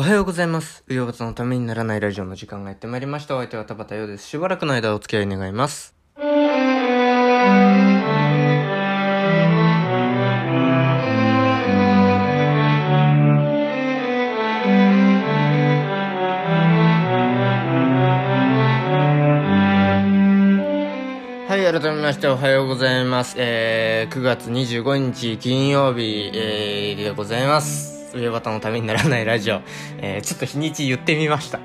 おはようございます。うよばつのためにならないラジオの時間がやってまいりました。お相手は田畑陽です。しばらくの間お付き合い願います。はい、改めましておはようございます。えー、9月25日金曜日、えー、でございます。上端のためにならないラジオ。えー、ちょっと日にち言ってみました。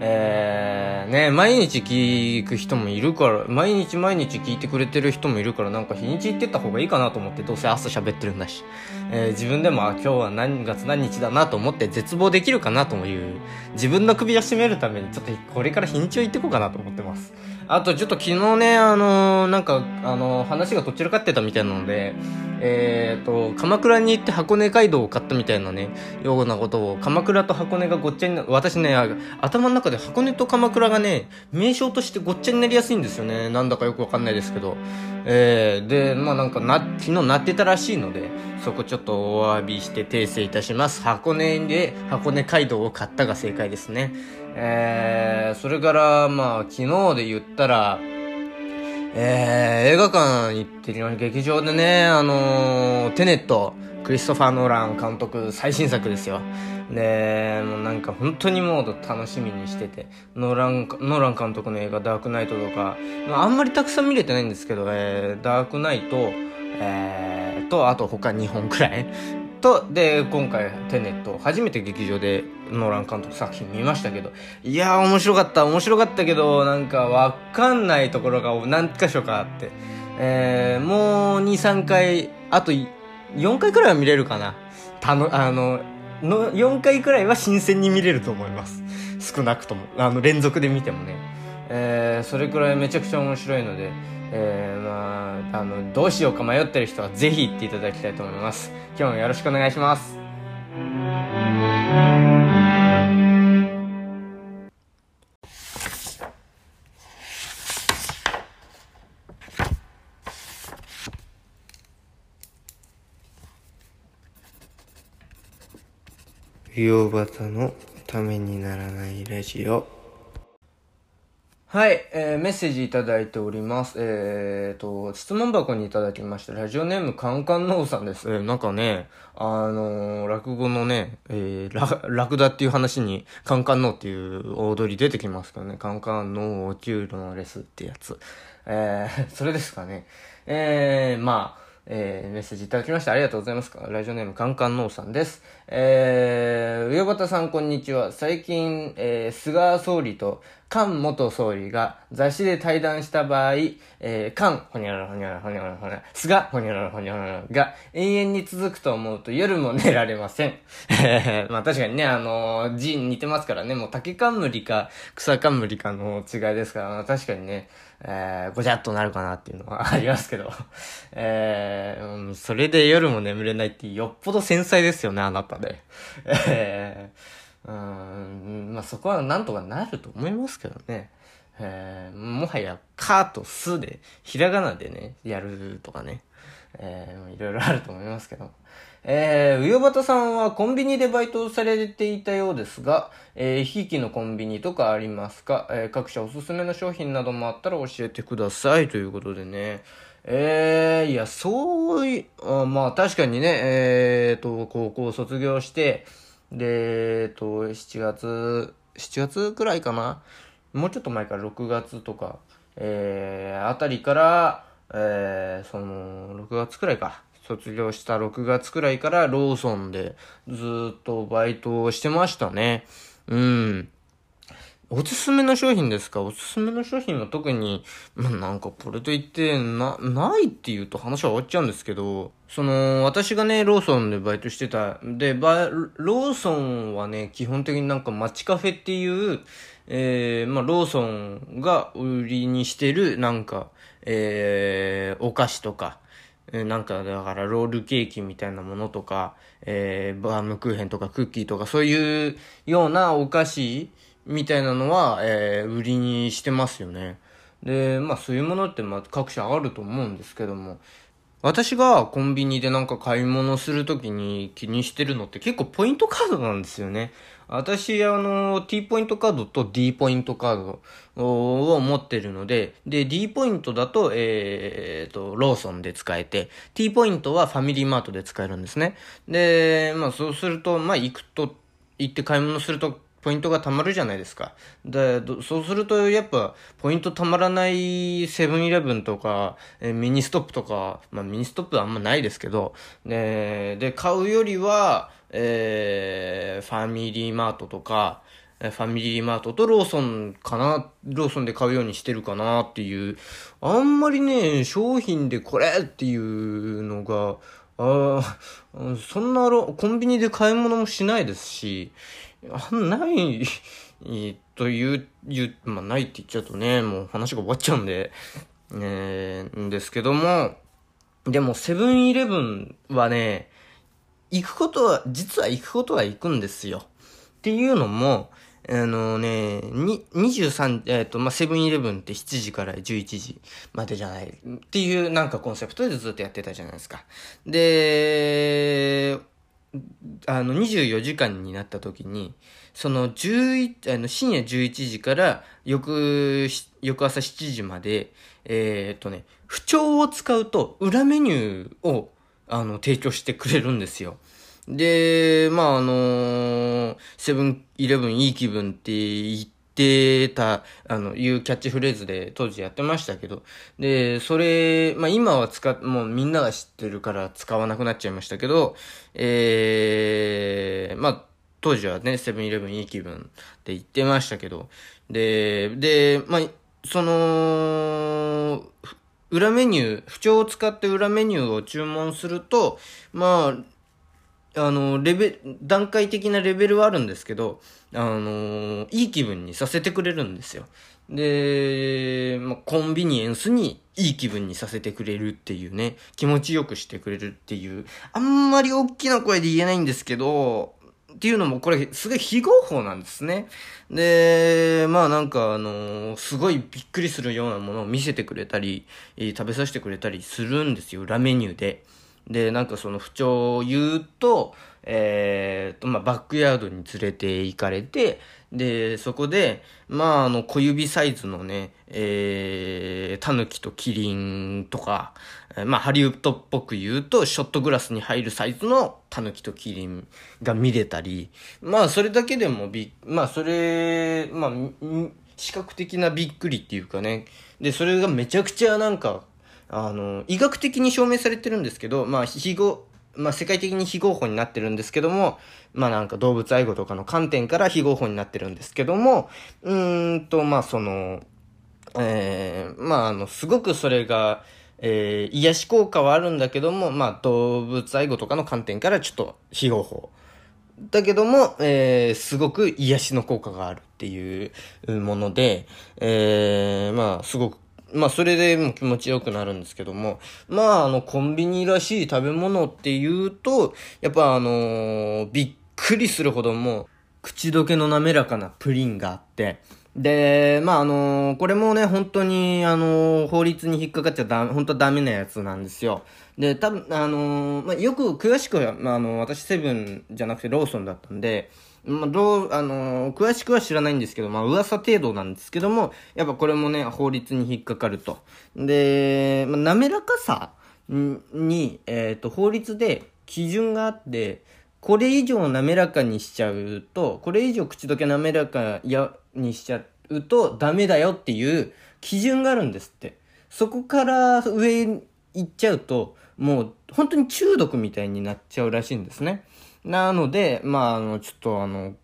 えー、ね、毎日聞く人もいるから、毎日毎日聞いてくれてる人もいるから、なんか日にち言ってった方がいいかなと思って、どうせ朝喋ってるんだし。えー、自分でも、あ、今日は何月何日だなと思って絶望できるかなという、自分の首を絞めるために、ちょっとこれから日にちを言ってこうかなと思ってます。あと、ちょっと昨日ね、あのーなんか、あのー話がどちらかってたみたいなので、えーと、鎌倉に行って箱根街道を買ったみたいなね、ようなことを、鎌倉と箱根がごっちゃにな、私ね、頭の中で箱根と鎌倉がね、名称としてごっちゃになりやすいんですよね。なんだかよくわかんないですけど。えー、で、まあなんかな、昨日なってたらしいので、そこちょっとお詫びして訂正いたします。箱根で、箱根街道を買ったが正解ですね。えー、それから、まあ昨日で言ったら、えー、映画館行ってるの劇場でね、あのーテネット、クリストファー・ノーラン監督最新作ですよ。で、もうなんか本当にもう楽しみにしてて、ノーラン、ノーラン監督の映画ダークナイトとか、まあ、あんまりたくさん見れてないんですけど、えー、ダークナイト、えー、と、あと他2本くらい。と、で、今回、テネット、初めて劇場でノーラン監督作品見ましたけど、いやー面白かった、面白かったけど、なんかわかんないところが何箇所かあって、えー、もう2、3回、あと4回くらいは見れるかな。たの、あの、の4回くらいは新鮮に見れると思います。少なくとも。あの、連続で見てもね。えー、それくらいめちゃくちゃ面白いので、えー、まあ、あの、どうしようか迷ってる人はぜひ行っていただきたいと思います。今日もよろしくお願いします。洋端のためにならないラジオ。はい、えー、メッセージいただいております。えーと、質問箱にいただきました。ラジオネームカンカンノーさんです。えーなんかね、あのー落語のね、えー、ラ、クダっていう話に、カンカンノーっていう踊り出てきますからね。カンカンノー、お給料のレスってやつ。えー、それですかね。えー、まあ、えー、メッセージいただきましてありがとうございます。ラジオネームカンカンノーさんです。えー、上端さんこんにちは。最近、えー、菅総理と菅元総理が雑誌で対談した場合、えー、菅、ほにゃららほにゃららほにゃららほにゃらら、菅、ほにゃららほにゃららが永遠に続くと思うと夜も寝られません。え ーまあ確かにね、あのー字似てますからね、もう竹冠か草冠かの違いですから、まあ確かにね、えー、ごちゃっとなるかなっていうのはありますけど、えーうんそれで夜も眠れないってよっぽど繊細ですよね、あなたで。えー、うん、まあそこはなんとかなると思いますけどね。えー、もはや、カとスで、ひらがなでね、やるとかね。えー、いろいろあると思いますけど。えー、うよばたさんはコンビニでバイトをされていたようですが、えー、ひいきのコンビニとかありますか？えー、各社おすすめの商品などもあったら教えてください。ということでね。えー、いや、そうい、あまあ確かにね、えーと、高校卒業して、で、えーと、7月、7月くらいかな？もうちょっと前か。ら6月とか、えー、あたりから、えー、その、6月くらいか。卒業した6月くらいからローソンでずっとバイトをしてましたね。うん。おすすめの商品ですか？おすすめの商品は特に、まあ、なんかこれといって、な、ないって言うと話は終わっちゃうんですけど、その、私がね、ローソンでバイトしてた。で、バローソンはね、基本的になんか街カフェっていう、えー、まあ、ローソンが売りにしてる、なんか、えー、お菓子とか、なんか、だから、ロールケーキみたいなものとか、えー、バームクーヘンとかクッキーとか、そういうようなお菓子みたいなのは、えー、売りにしてますよね。で、まあ、そういうものって、ま、各社あると思うんですけども、私がコンビニでなんか買い物するときに気にしてるのって結構ポイントカードなんですよね。私、あの、T ポイントカードと D ポイントカードを持ってるので、で、D ポイントだと、えー、と、ローソンで使えて、T ポイントはファミリーマートで使えるんですね。で、まあそうすると、まあ行くと、行って買い物すると、ポイントが貯まるじゃないですか。で、そうすると、やっぱ、ポイント貯まらないセブンイレブンとか、えミニストップとか、まあミニストップはあんまないですけど、で、で、買うよりは、えー、ファミリーマートとか、ファミリーマートとローソンかな、ローソンで買うようにしてるかなっていう、あんまりね、商品でこれっていうのが、ああそんなコンビニで買い物もしないですし、ない、という、言う、まあ、ないって言っちゃうとね、もう話が終わっちゃうんで、えー、んですけども、でも、セブンイレブンはね、行くことは、実は行くことは行くんですよ。っていうのも、あのね、に、23、えっ、ー、と、まあ、セブンイレブンって7時から11時までじゃない。っていうなんかコンセプトでずっとやってたじゃないですか。で、あの、24時間になった時に、その11、あの、深夜11時から翌、翌朝7時まで、えー、っとね、不調を使うと裏メニューを、あの、提供してくれるんですよ。で、まあ、あのー、セブンイレブンいい気分って言ってた、あの、いうキャッチフレーズで当時やってましたけど、で、それ、まあ今は使っ、もうみんなが知ってるから使わなくなっちゃいましたけど、えー、まあ、当時はね、セブンイレブンいい気分って言ってましたけど、で、で、まあ、その、裏メニュー、不調を使って裏メニューを注文すると、まあ、あの、レベ、段階的なレベルはあるんですけど、あの、いい気分にさせてくれるんですよ。で、まあ、コンビニエンスにいい気分にさせてくれるっていうね、気持ちよくしてくれるっていう、あんまり大きな声で言えないんですけど、っていうのもこれすごい非合法なんですね。で、まあなんかあの、すごいびっくりするようなものを見せてくれたり、食べさせてくれたりするんですよ、裏メニューで。で、なんかその不調を言うと、えー、と、まあ、バックヤードに連れて行かれて、で、そこで、まあ、あの、小指サイズのね、えー、タヌキとキリンとか、まあ、ハリウッドっぽく言うと、ショットグラスに入るサイズのタヌキとキリンが見れたり、まあ、それだけでもび、まあ、それ、まあ、視覚的なびっくりっていうかね、で、それがめちゃくちゃなんか、あの、医学的に証明されてるんですけど、まあ、非合、まあ、世界的に非合法になってるんですけども、まあなんか動物愛護とかの観点から非合法になってるんですけども、うーんと、まあその、えー、まああの、すごくそれが、えー、癒し効果はあるんだけども、まあ動物愛護とかの観点からちょっと非合法。だけども、えー、すごく癒しの効果があるっていうもので、えー、まあすごくまあ、それでも気持ちよくなるんですけども、まあ、あの、コンビニらしい食べ物っていうと、やっぱあのー、びっくりするほどもう口どけの滑らかなプリンがあって、で、まあ、あのー、これもね、本当に、あのー、法律に引っかかっちゃダメ、本当はダメなやつなんですよ。で、多分、あのまあ、よく詳しくは、まあ、あの、私セブンじゃなくてローソンだったんで、まあ、どう、あのー、詳しくは知らないんですけど、まあ、噂程度なんですけども、やっぱこれもね、法律に引っかかると。で、まあ、滑らかさに、えっ、ー、と、法律で基準があって、これ以上滑らかにしちゃうと、これ以上口どけ滑らかやにしちゃうとダメだよっていう基準があるんですって。そこから上行っちゃうと、もう本当に中毒みたいになっちゃうらしいんですね。なので、まあ、あの、ちょっとあの、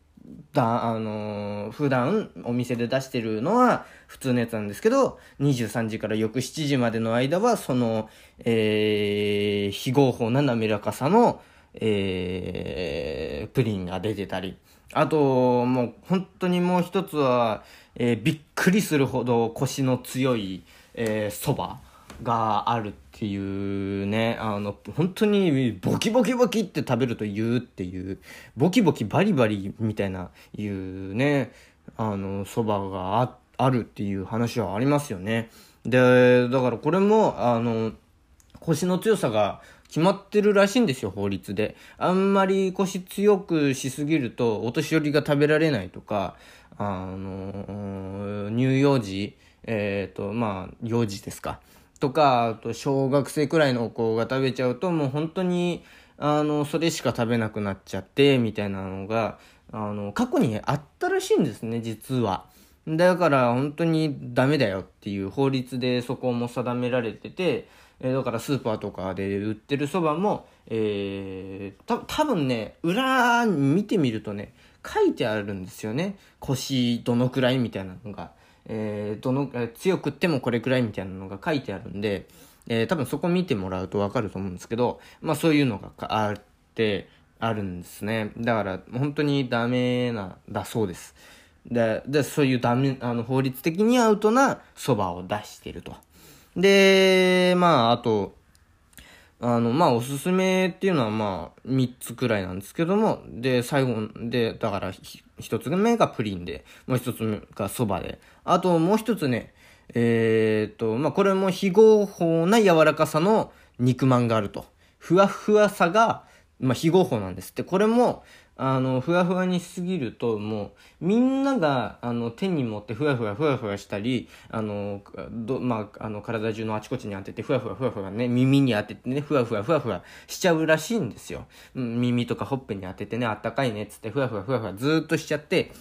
だ、あの普段お店で出してるのは普通のやつなんですけど、23時から翌7時までの間は、その、えー、非合法な滑らかさの、えー、プリンが出てたり、あと、もう本当にもう一つは、えー、びっくりするほど腰の強い、えー、蕎麦があるっていうね、あの、本当にボキボキボキって食べると言うっていう、ボキボキバリバリみたいないうね、あの、蕎麦がああるっていう話はありますよね。で、だからこれも、あの、腰の強さが決まってるらしいんですよ、法律で。あんまり腰強くしすぎると、お年寄りが食べられないとか、あの、乳幼児、えっ、ー、と、まあ、幼児ですか。とか、あと、小学生くらいの子が食べちゃうと、もう本当に、あの、それしか食べなくなっちゃって、みたいなのが、あの、過去にあったらしいんですね、実は。だから本当にダメだよっていう法律でそこも定められてて、えだからスーパーとかで売ってるそばも、えー、た多分ね、裏見てみるとね、書いてあるんですよね。腰どのくらいみたいなのが。えー、どの、強くってもこれくらいみたいなのが書いてあるんで、えー、多分そこ見てもらうとわかると思うんですけど、まあそういうのがあって、あるんですね。だから本当にダメな、だそうです。で、で、そういうダメ、あの、法律的にアウトな蕎麦を出してると。で、まあ、あと、あの、まあ、おすすめっていうのは、まあ、3つくらいなんですけども、で、最後、で、だから、1つ目がプリンで、もう1つ目が蕎麦で、あともう1つね、えー、っと、まあ、これも非合法な柔らかさの肉まんがあると。ふわふわさが、まあ、非合法なんですって。これも、あの、ふわふわにしすぎると、もう、みんなが、あの、手に持ってふわふわふわふわしたり、あの、ど、まあ、あの、体中のあちこちに当てて、ふわふわふわふわね、耳に当ててね、ふわふわふわふわしちゃうらしいんですよ。耳とかほっぺに当ててね、あったかいね、つって、ふわふわふわふわずっとしちゃって、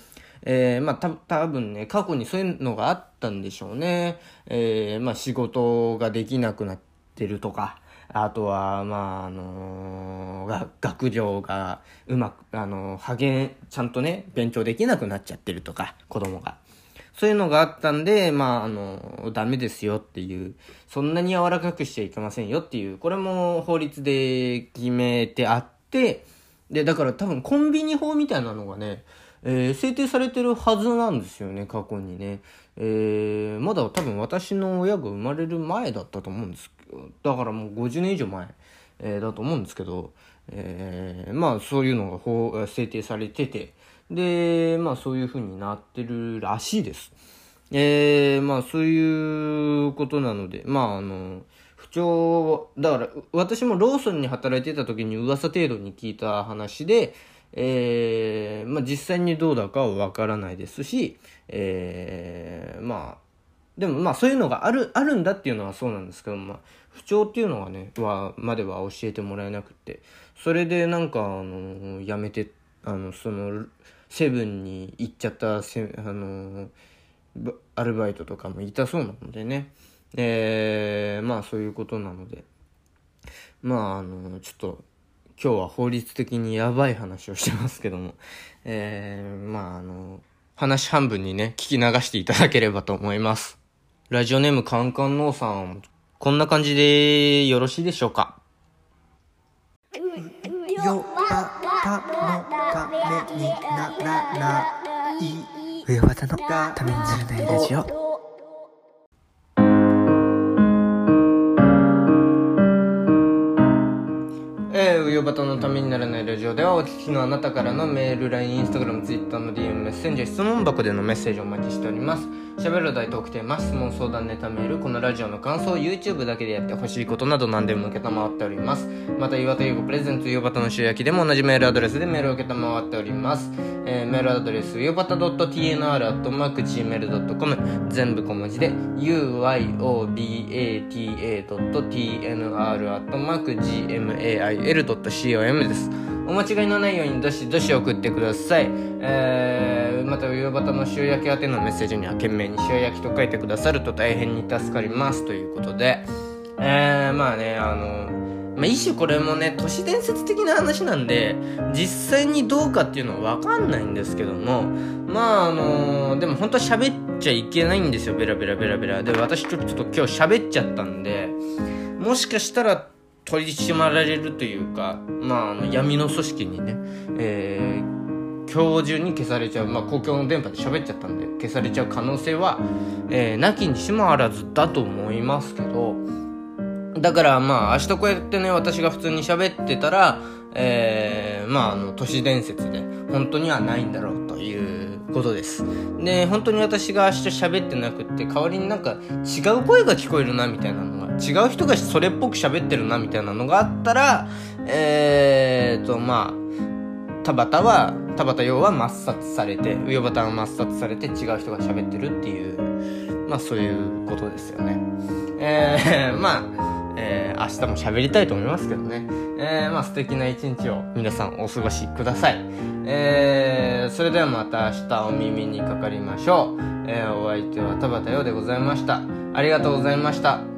えー、まあ、た、多分ね、過去にそういうのがあったんでしょうね。えー、まあ、仕事ができなくなってるとか、あとは、まあ、あのー、学業がうまく、あのー、励、ちゃんとね、勉強できなくなっちゃってるとか、子供が。そういうのがあったんで、まあ、あの、ダメですよっていう、そんなに柔らかくしちゃいけませんよっていう、これも法律で決めてあって、で、だから多分コンビニ法みたいなのがね、えー、制定されてるはずなんですよね、過去にね。えー、まだ多分私の親が生まれる前だったと思うんですだからもう50年以上前、えー、だと思うんですけど、え、まあそういうのが法制定されてて、で、まあそういう風になってるらしいです。え、まあそういうことなので、まああの、不調、だから私もローソンに働いてた時に噂程度に聞いた話で、えー、まあ実際にどうだかはわからないですし、えー、まあでもまあそういうのがある、あるんだっていうのはそうなんですけど、まあ不調っていうのはね、は、までは教えてもらえなくて、それでなんか、あの、やめて、あの、その、セブンに行っちゃったせ、あの、アルバイトとかもいたそうなのでね、えー、まあそういうことなので、まああの、ちょっと、今日は法律的にやばい話をしてますけども、えー、まああの、話半分にね、聞き流していただければと思います。ラジオネームカンカンノーさん、こんな感じでよろしいでしょうか？よばたのためにならない。ばたのためにならないラジオ。方のためにならないオではお聞きのあなたからのメール、LINE、Instagram、Twitter の DM、メッセンジャー、質問箱でのメッセージをお待ちしております。喋る大トークテーマ、質問、相談、ネタメール、このラジオの感想、YouTube だけでやってほしいことなど何でも受けたまわっております。また、岩田優子プレゼント、ヨバタの週焼きでも同じメールアドレスでメールを受けたまわっております。えー、メールアドレス、ヨバタ .tnr.gmail.com 全部小文字で、uyobata.tnr.gmail.com です。お間違いのないようにどしどし送ってください。えー、また、夕方の塩焼き宛てのメッセージには懸命に塩焼きと書いてくださると大変に助かります。ということで、えー、まあね、あの、まあ、一種これもね、都市伝説的な話なんで、実際にどうかっていうのはわかんないんですけども、まああのー、でも本当は喋っちゃいけないんですよ、ベラベラベラベラ。で、私ちょっと今日喋っちゃったんで、もしかしたら取り締まられるというか、まあ、あの闇の組織にね、えー、今日中に消されちゃう、まあ、公共の電波で喋っちゃったんで消されちゃう可能性は、えー、なきにしもあらずだと思いますけどだからまあ明日こうやってね私が普通に喋ってたら、えー、まああの都市伝説で本当にはないんだろうということです。で、本当に私が明日喋ってなくって、代わりになんか違う声が聞こえるなみたいなのが、違う人がそれっぽく喋ってるなみたいなのがあったら、えーと、まあ、田畑は、田畑陽は抹殺されて、上端は抹殺されて違う人が喋ってるっていう、まあそういうことですよね。えー、まあ、えー、明日も喋りたいと思いますけどね。えー、まあ素敵な一日を皆さんお過ごしください。えー、それではまた明日お耳にかかりましょう。えー、お相手は田畑洋でございました。ありがとうございました。